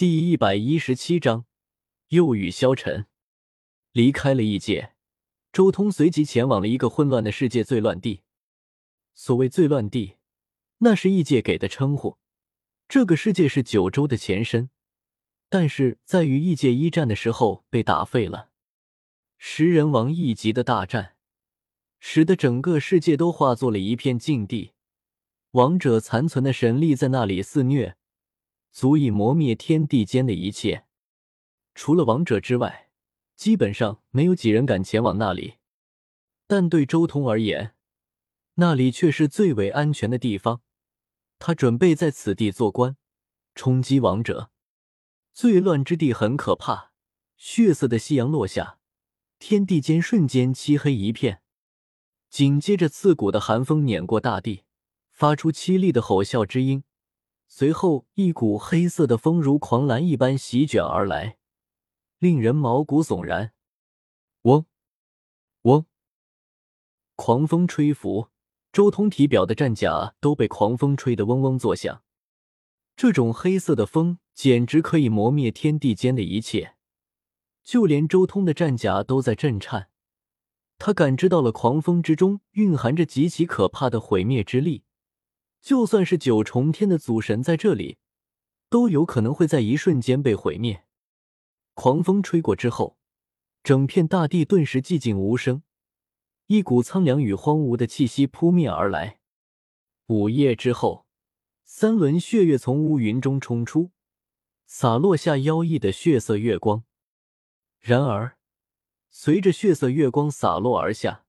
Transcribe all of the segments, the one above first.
第一百一十七章，又与消沉。离开了异界，周通随即前往了一个混乱的世界——最乱地。所谓最乱地，那是异界给的称呼。这个世界是九州的前身，但是在与异界一战的时候被打废了。食人王一级的大战，使得整个世界都化作了一片禁地，王者残存的神力在那里肆虐。足以磨灭天地间的一切，除了王者之外，基本上没有几人敢前往那里。但对周通而言，那里却是最为安全的地方。他准备在此地做官，冲击王者。最乱之地很可怕，血色的夕阳落下，天地间瞬间漆黑一片。紧接着，刺骨的寒风碾过大地，发出凄厉的吼啸之音。随后，一股黑色的风如狂澜一般席卷而来，令人毛骨悚然。嗡，嗡，狂风吹拂，周通体表的战甲都被狂风吹得嗡嗡作响。这种黑色的风简直可以磨灭天地间的一切，就连周通的战甲都在震颤。他感知到了狂风之中蕴含着极其可怕的毁灭之力。就算是九重天的祖神在这里，都有可能会在一瞬间被毁灭。狂风吹过之后，整片大地顿时寂静无声，一股苍凉与荒芜的气息扑面而来。午夜之后，三轮血月从乌云中冲出，洒落下妖异的血色月光。然而，随着血色月光洒落而下。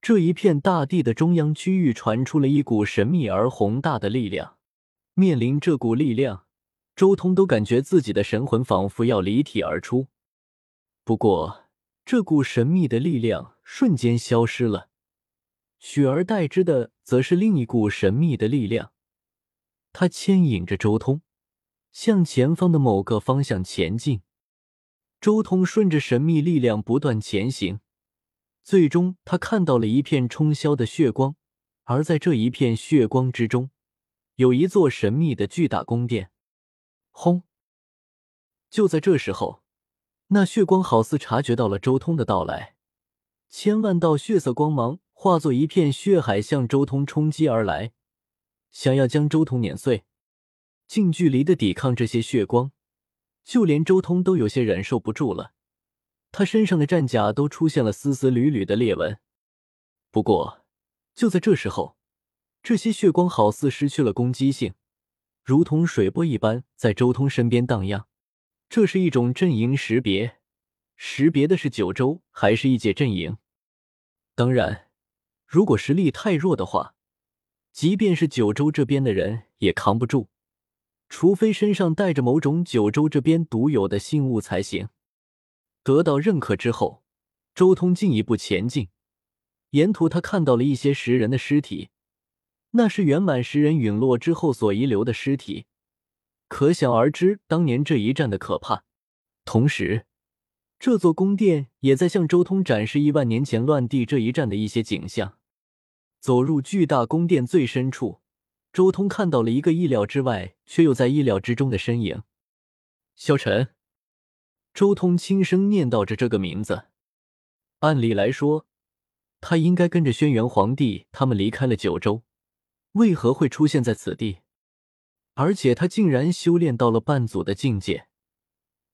这一片大地的中央区域传出了一股神秘而宏大的力量。面临这股力量，周通都感觉自己的神魂仿佛要离体而出。不过，这股神秘的力量瞬间消失了，取而代之的则是另一股神秘的力量。它牵引着周通向前方的某个方向前进。周通顺着神秘力量不断前行。最终，他看到了一片冲霄的血光，而在这一片血光之中，有一座神秘的巨大宫殿。轰！就在这时候，那血光好似察觉到了周通的到来，千万道血色光芒化作一片血海向周通冲击而来，想要将周通碾碎。近距离的抵抗这些血光，就连周通都有些忍受不住了。他身上的战甲都出现了丝丝缕缕的裂纹，不过就在这时候，这些血光好似失去了攻击性，如同水波一般在周通身边荡漾。这是一种阵营识别，识别的是九州还是异界阵营。当然，如果实力太弱的话，即便是九州这边的人也扛不住，除非身上带着某种九州这边独有的信物才行。得到认可之后，周通进一步前进。沿途他看到了一些食人的尸体，那是圆满食人陨落之后所遗留的尸体，可想而知当年这一战的可怕。同时，这座宫殿也在向周通展示亿万年前乱地这一战的一些景象。走入巨大宫殿最深处，周通看到了一个意料之外却又在意料之中的身影——萧晨。周通轻声念叨着这个名字。按理来说，他应该跟着轩辕皇帝他们离开了九州，为何会出现在此地？而且他竟然修炼到了半祖的境界，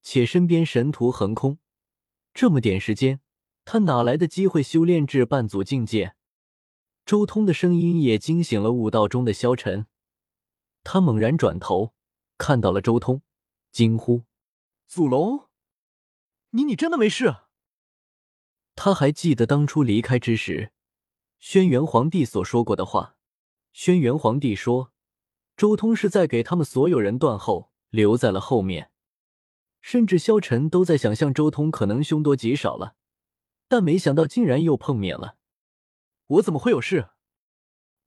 且身边神图横空，这么点时间，他哪来的机会修炼至半祖境界？周通的声音也惊醒了武道中的萧晨，他猛然转头，看到了周通，惊呼：“祖龙！”你你真的没事？他还记得当初离开之时，轩辕皇帝所说过的话。轩辕皇帝说，周通是在给他们所有人断后，留在了后面。甚至萧晨都在想象周通可能凶多吉少了，但没想到竟然又碰面了。我怎么会有事？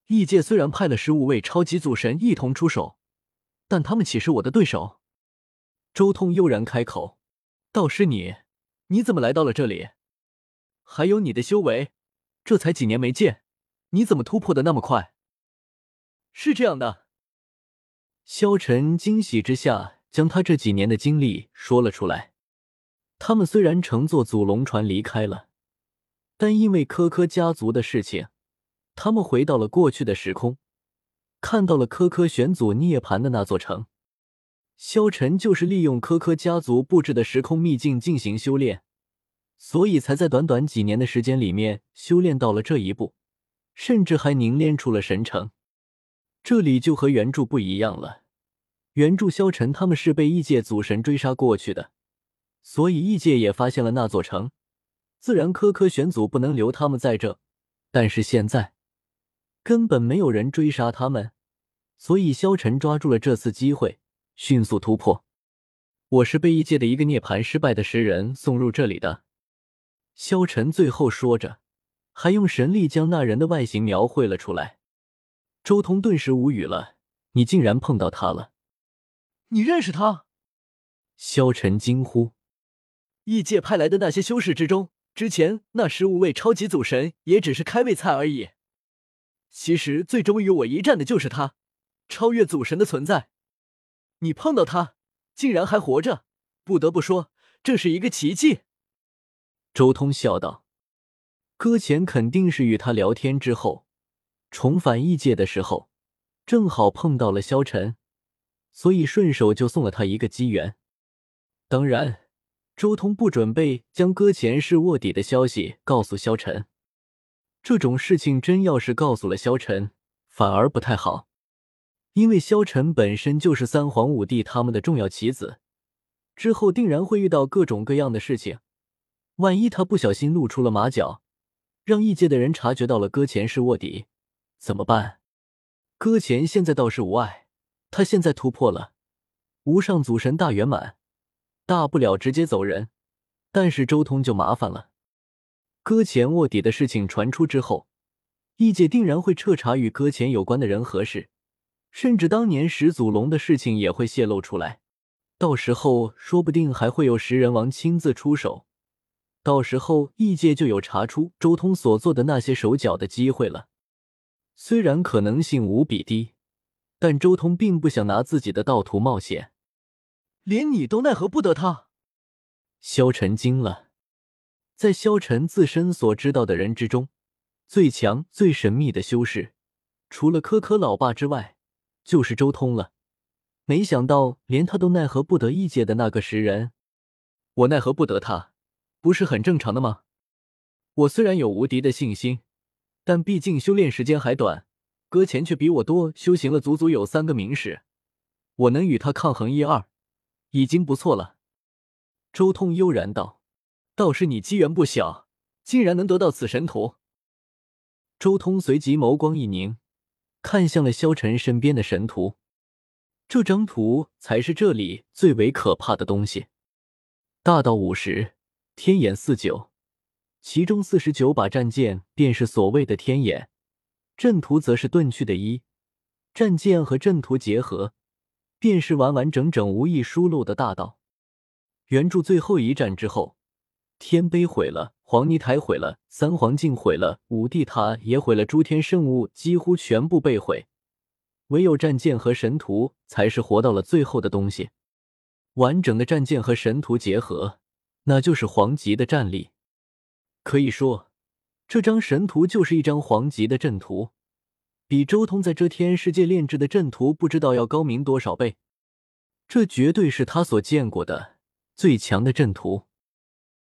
异界虽然派了十五位超级祖神一同出手，但他们岂是我的对手？周通悠然开口。倒是你，你怎么来到了这里？还有你的修为，这才几年没见，你怎么突破的那么快？是这样的，萧晨惊喜之下将他这几年的经历说了出来。他们虽然乘坐祖龙船离开了，但因为科科家族的事情，他们回到了过去的时空，看到了科科玄祖涅槃的那座城。萧晨就是利用科科家族布置的时空秘境进行修炼，所以才在短短几年的时间里面修炼到了这一步，甚至还凝练出了神城。这里就和原著不一样了，原著萧晨他们是被异界祖神追杀过去的。所以异界也发现了那座城，自然科科玄祖不能留他们在这。但是现在根本没有人追杀他们，所以萧晨抓住了这次机会，迅速突破。我是被异界的一个涅槃失败的石人送入这里的。萧晨最后说着，还用神力将那人的外形描绘了出来。周通顿时无语了：“你竟然碰到他了？你认识他？”萧晨惊呼。异界派来的那些修士之中，之前那十五位超级祖神也只是开胃菜而已。其实最终与我一战的就是他，超越祖神的存在。你碰到他，竟然还活着，不得不说这是一个奇迹。周通笑道：“搁浅肯定是与他聊天之后，重返异界的时候，正好碰到了萧晨，所以顺手就送了他一个机缘。当然。”周通不准备将搁浅是卧底的消息告诉萧晨，这种事情真要是告诉了萧晨，反而不太好，因为萧晨本身就是三皇五帝他们的重要棋子，之后定然会遇到各种各样的事情，万一他不小心露出了马脚，让异界的人察觉到了搁浅是卧底，怎么办？搁浅现在倒是无碍，他现在突破了无上祖神大圆满。大不了直接走人，但是周通就麻烦了。搁浅卧底的事情传出之后，异界定然会彻查与搁浅有关的人和事，甚至当年始祖龙的事情也会泄露出来。到时候说不定还会有食人王亲自出手，到时候异界就有查出周通所做的那些手脚的机会了。虽然可能性无比低，但周通并不想拿自己的道途冒险。连你都奈何不得他，萧晨惊了。在萧晨自身所知道的人之中，最强、最神秘的修士，除了科科老爸之外，就是周通了。没想到连他都奈何不得异界的那个石人，我奈何不得他，不是很正常的吗？我虽然有无敌的信心，但毕竟修炼时间还短，搁浅却比我多修行了足足有三个明史，我能与他抗衡一二。已经不错了，周通悠然道：“倒是你机缘不小，竟然能得到此神图。”周通随即眸光一凝，看向了萧晨身边的神图。这张图才是这里最为可怕的东西。大道五十，天眼四九，其中四十九把战剑便是所谓的天眼，阵图则是遁去的一，战剑和阵图结合。便是完完整整、无意疏漏的大道。原著最后一战之后，天碑毁了，黄泥台毁了，三皇镜毁了，五帝塔也毁了，诸天圣物几乎全部被毁，唯有战剑和神图才是活到了最后的东西。完整的战剑和神图结合，那就是皇级的战力。可以说，这张神图就是一张皇级的阵图。比周通在遮天世界炼制的阵图不知道要高明多少倍，这绝对是他所见过的最强的阵图。